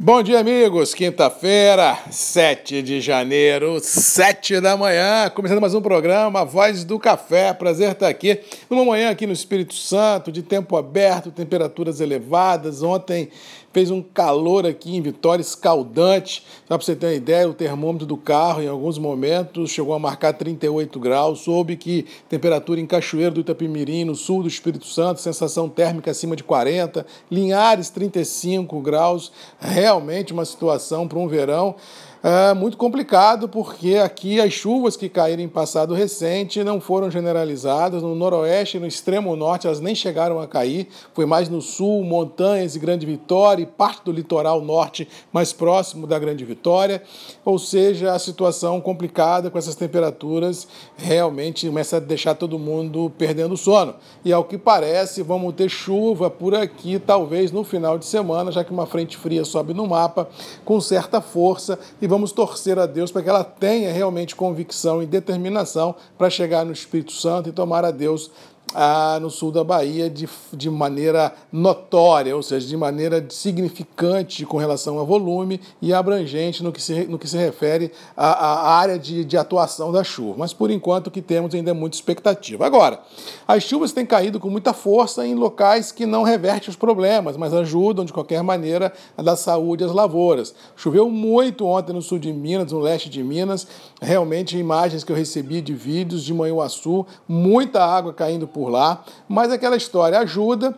Bom dia, amigos. Quinta-feira, 7 de janeiro, 7 da manhã, começando mais um programa Voz do Café. Prazer estar aqui numa manhã aqui no Espírito Santo, de tempo aberto, temperaturas elevadas. Ontem fez um calor aqui em Vitória escaldante. Só para você ter uma ideia, o termômetro do carro em alguns momentos chegou a marcar 38 graus. Soube que temperatura em Cachoeiro do Itapimirim, no sul do Espírito Santo, sensação térmica acima de 40, Linhares 35 graus. Realmente uma situação para um verão é muito complicado porque aqui as chuvas que caíram em passado recente não foram generalizadas. No noroeste e no extremo norte elas nem chegaram a cair. Foi mais no sul, montanhas e Grande Vitória e parte do litoral norte mais próximo da Grande Vitória. Ou seja, a situação complicada com essas temperaturas realmente começa a deixar todo mundo perdendo sono. E ao que parece, vamos ter chuva por aqui, talvez no final de semana, já que uma frente fria sobe no mapa com certa força e vamos torcer a Deus para que ela tenha realmente convicção e determinação para chegar no Espírito Santo e tomar a Deus ah, no sul da Bahia de, de maneira notória, ou seja, de maneira significante com relação a volume e abrangente no que se, no que se refere à, à área de, de atuação da chuva. Mas por enquanto o que temos ainda é muita expectativa. Agora, as chuvas têm caído com muita força em locais que não revertem os problemas, mas ajudam de qualquer maneira a dar saúde às lavouras. Choveu muito ontem no sul de Minas, no leste de Minas, realmente imagens que eu recebi de vídeos de Manhuaçu, muita água caindo por por lá, mas aquela história ajuda,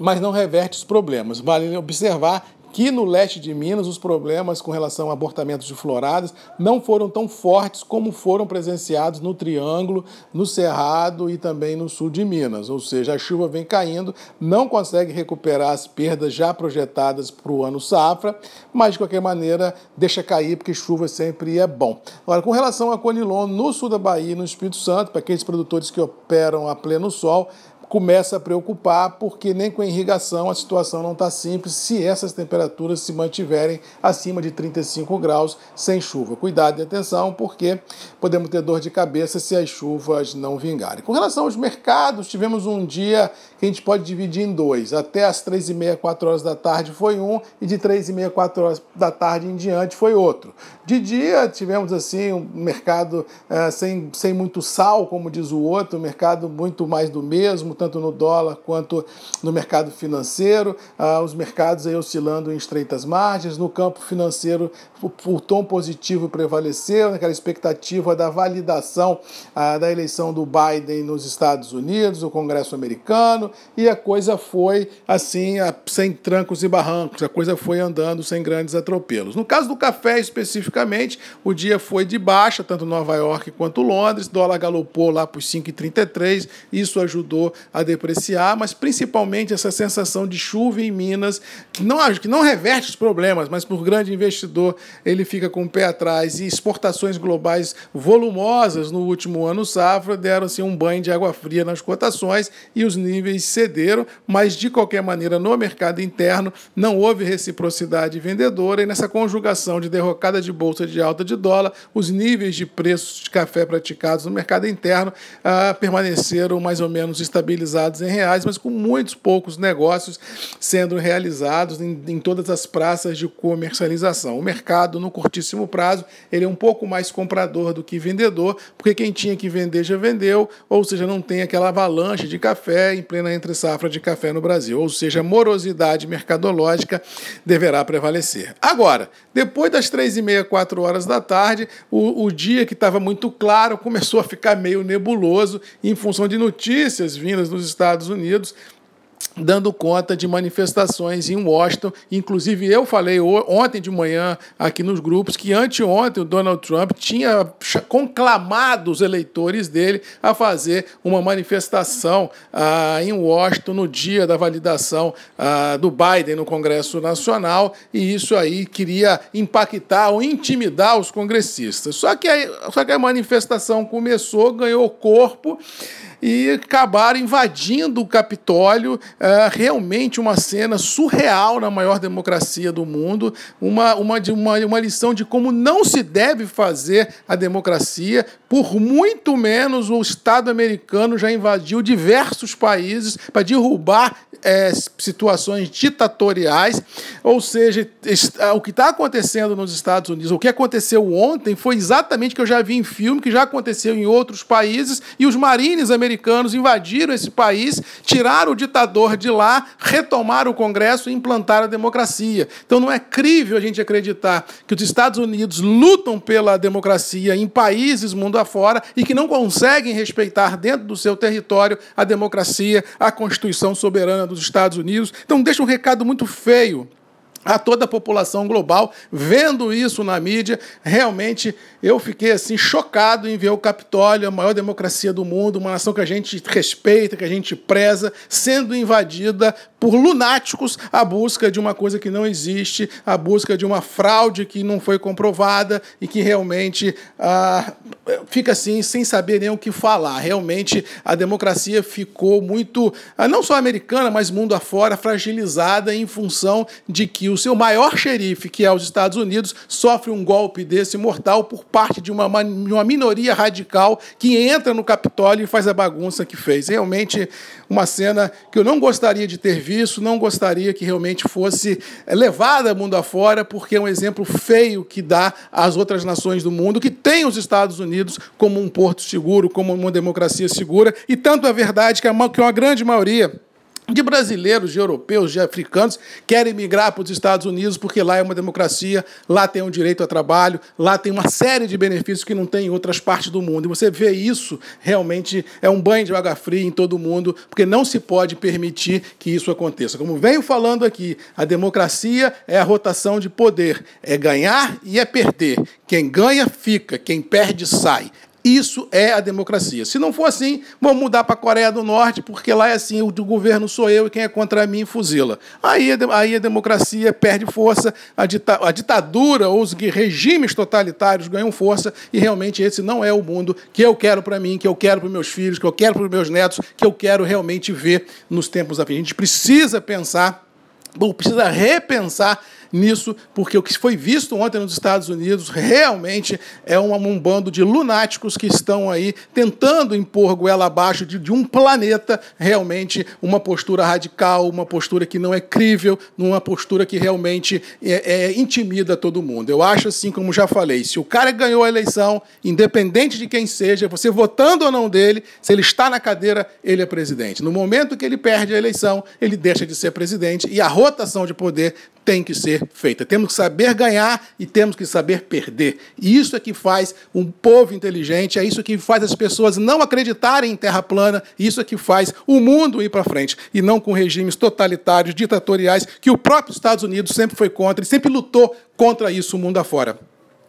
mas não reverte os problemas. Vale observar que no leste de Minas os problemas com relação a abortamentos de floradas não foram tão fortes como foram presenciados no Triângulo, no Cerrado e também no sul de Minas. Ou seja, a chuva vem caindo, não consegue recuperar as perdas já projetadas para o ano safra, mas de qualquer maneira deixa cair porque chuva sempre é bom. Agora, com relação a Conilon, no sul da Bahia, no Espírito Santo, para aqueles produtores que operam a pleno sol, começa a preocupar, porque nem com a irrigação a situação não está simples se essas temperaturas se mantiverem acima de 35 graus sem chuva. Cuidado e atenção, porque podemos ter dor de cabeça se as chuvas não vingarem. Com relação aos mercados, tivemos um dia que a gente pode dividir em dois. Até as 3 e meia, 4 horas da tarde foi um, e de 3 e meia, 4 horas da tarde em diante foi outro. De dia tivemos assim um mercado uh, sem, sem muito sal, como diz o outro, mercado muito mais do mesmo, tanto no dólar quanto no mercado financeiro, ah, os mercados aí oscilando em estreitas margens, no campo financeiro o, o tom positivo prevaleceu, naquela expectativa da validação ah, da eleição do Biden nos Estados Unidos, o Congresso americano, e a coisa foi assim, sem trancos e barrancos, a coisa foi andando sem grandes atropelos. No caso do café especificamente, o dia foi de baixa, tanto Nova York quanto Londres, dólar galopou lá para os 5,33, isso ajudou a depreciar, mas principalmente essa sensação de chuva em Minas, que não, que não reverte os problemas, mas por grande investidor ele fica com o pé atrás. E exportações globais volumosas no último ano safra deram assim, um banho de água fria nas cotações e os níveis cederam, mas de qualquer maneira no mercado interno não houve reciprocidade vendedora e nessa conjugação de derrocada de bolsa de alta de dólar, os níveis de preços de café praticados no mercado interno ah, permaneceram mais ou menos estabilizados contabilizados em reais, mas com muitos poucos negócios sendo realizados em, em todas as praças de comercialização. O mercado, no curtíssimo prazo, ele é um pouco mais comprador do que vendedor, porque quem tinha que vender já vendeu, ou seja, não tem aquela avalanche de café em plena entre safra de café no Brasil. Ou seja, a morosidade mercadológica deverá prevalecer. Agora, depois das três e meia, quatro horas da tarde, o, o dia que estava muito claro começou a ficar meio nebuloso em função de notícias vindas nos Estados Unidos dando conta de manifestações em Washington. Inclusive, eu falei ontem de manhã aqui nos grupos que anteontem o Donald Trump tinha conclamado os eleitores dele a fazer uma manifestação ah, em Washington no dia da validação ah, do Biden no Congresso Nacional, e isso aí queria impactar ou intimidar os congressistas. Só que, aí, só que a manifestação começou, ganhou corpo e acabaram invadindo o Capitólio. É, realmente uma cena surreal na maior democracia do mundo, uma, uma, uma, uma lição de como não se deve fazer a democracia, por muito menos o Estado americano já invadiu diversos países para derrubar é, situações ditatoriais, ou seja, o que está acontecendo nos Estados Unidos, o que aconteceu ontem foi exatamente o que eu já vi em filme, que já aconteceu em outros países, e os marines americanos invadiram esse país, tiraram o ditador de lá, retomaram o Congresso e implantaram a democracia. Então não é crível a gente acreditar que os Estados Unidos lutam pela democracia em países mundo afora e que não conseguem respeitar dentro do seu território a democracia, a Constituição soberana dos Estados Unidos. Então deixa um recado muito feio a toda a população global, vendo isso na mídia, realmente eu fiquei assim chocado em ver o Capitólio, a maior democracia do mundo, uma nação que a gente respeita, que a gente preza, sendo invadida por lunáticos à busca de uma coisa que não existe, à busca de uma fraude que não foi comprovada e que realmente ah, fica assim sem saber nem o que falar. Realmente a democracia ficou muito, ah, não só americana, mas mundo afora, fragilizada em função de que o seu maior xerife, que é os Estados Unidos, sofre um golpe desse mortal por parte de uma, uma minoria radical que entra no Capitólio e faz a bagunça que fez. Realmente uma cena que eu não gostaria de ter visto, não gostaria que realmente fosse eh, levada mundo afora, porque é um exemplo feio que dá às outras nações do mundo, que tem os Estados Unidos como um porto seguro, como uma democracia segura, e tanto é verdade que uma, que uma grande maioria de brasileiros, de europeus, de africanos querem migrar para os Estados Unidos porque lá é uma democracia, lá tem o um direito ao trabalho, lá tem uma série de benefícios que não tem em outras partes do mundo. E você vê isso, realmente é um banho de água fria em todo mundo, porque não se pode permitir que isso aconteça. Como venho falando aqui, a democracia é a rotação de poder, é ganhar e é perder. Quem ganha fica, quem perde sai. Isso é a democracia. Se não for assim, vamos mudar para a Coreia do Norte, porque lá é assim: o governo sou eu e quem é contra mim fuzila. Aí, aí a democracia perde força, a, dita, a ditadura ou os regimes totalitários ganham força, e realmente esse não é o mundo que eu quero para mim, que eu quero para meus filhos, que eu quero para meus netos, que eu quero realmente ver nos tempos a fim. A gente precisa pensar, precisa repensar nisso, porque o que foi visto ontem nos Estados Unidos realmente é um, um bando de lunáticos que estão aí tentando impor goela abaixo de, de um planeta realmente uma postura radical, uma postura que não é crível, uma postura que realmente é, é, intimida todo mundo. Eu acho assim, como já falei, se o cara ganhou a eleição, independente de quem seja, você votando ou não dele, se ele está na cadeira, ele é presidente. No momento que ele perde a eleição, ele deixa de ser presidente e a rotação de poder tem que ser feita. Temos que saber ganhar e temos que saber perder. E isso é que faz um povo inteligente, é isso que faz as pessoas não acreditarem em terra plana, isso é que faz o mundo ir para frente, e não com regimes totalitários, ditatoriais, que o próprio Estados Unidos sempre foi contra e sempre lutou contra isso o mundo afora.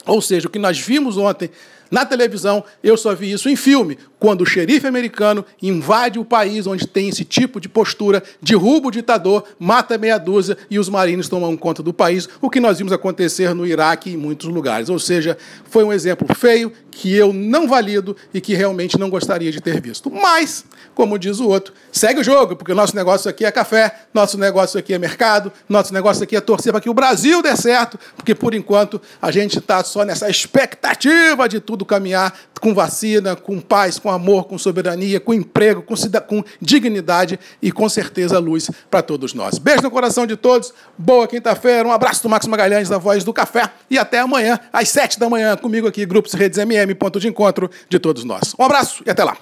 Ou seja, o que nós vimos ontem na televisão, eu só vi isso em filme, quando o xerife americano invade o país onde tem esse tipo de postura, derruba o ditador, mata meia dúzia e os marines tomam conta do país, o que nós vimos acontecer no Iraque e em muitos lugares. Ou seja, foi um exemplo feio que eu não valido e que realmente não gostaria de ter visto. Mas, como diz o outro, segue o jogo, porque o nosso negócio aqui é café, nosso negócio aqui é mercado, nosso negócio aqui é torcer para que o Brasil dê certo, porque por enquanto a gente está só nessa expectativa de tudo caminhar com vacina, com paz, com amor, com soberania, com emprego, com, com dignidade e com certeza luz para todos nós. Beijo no coração de todos, boa quinta-feira, um abraço do Max Magalhães da Voz do Café e até amanhã, às sete da manhã, comigo aqui, Grupos Redes MM, ponto de encontro de todos nós. Um abraço e até lá.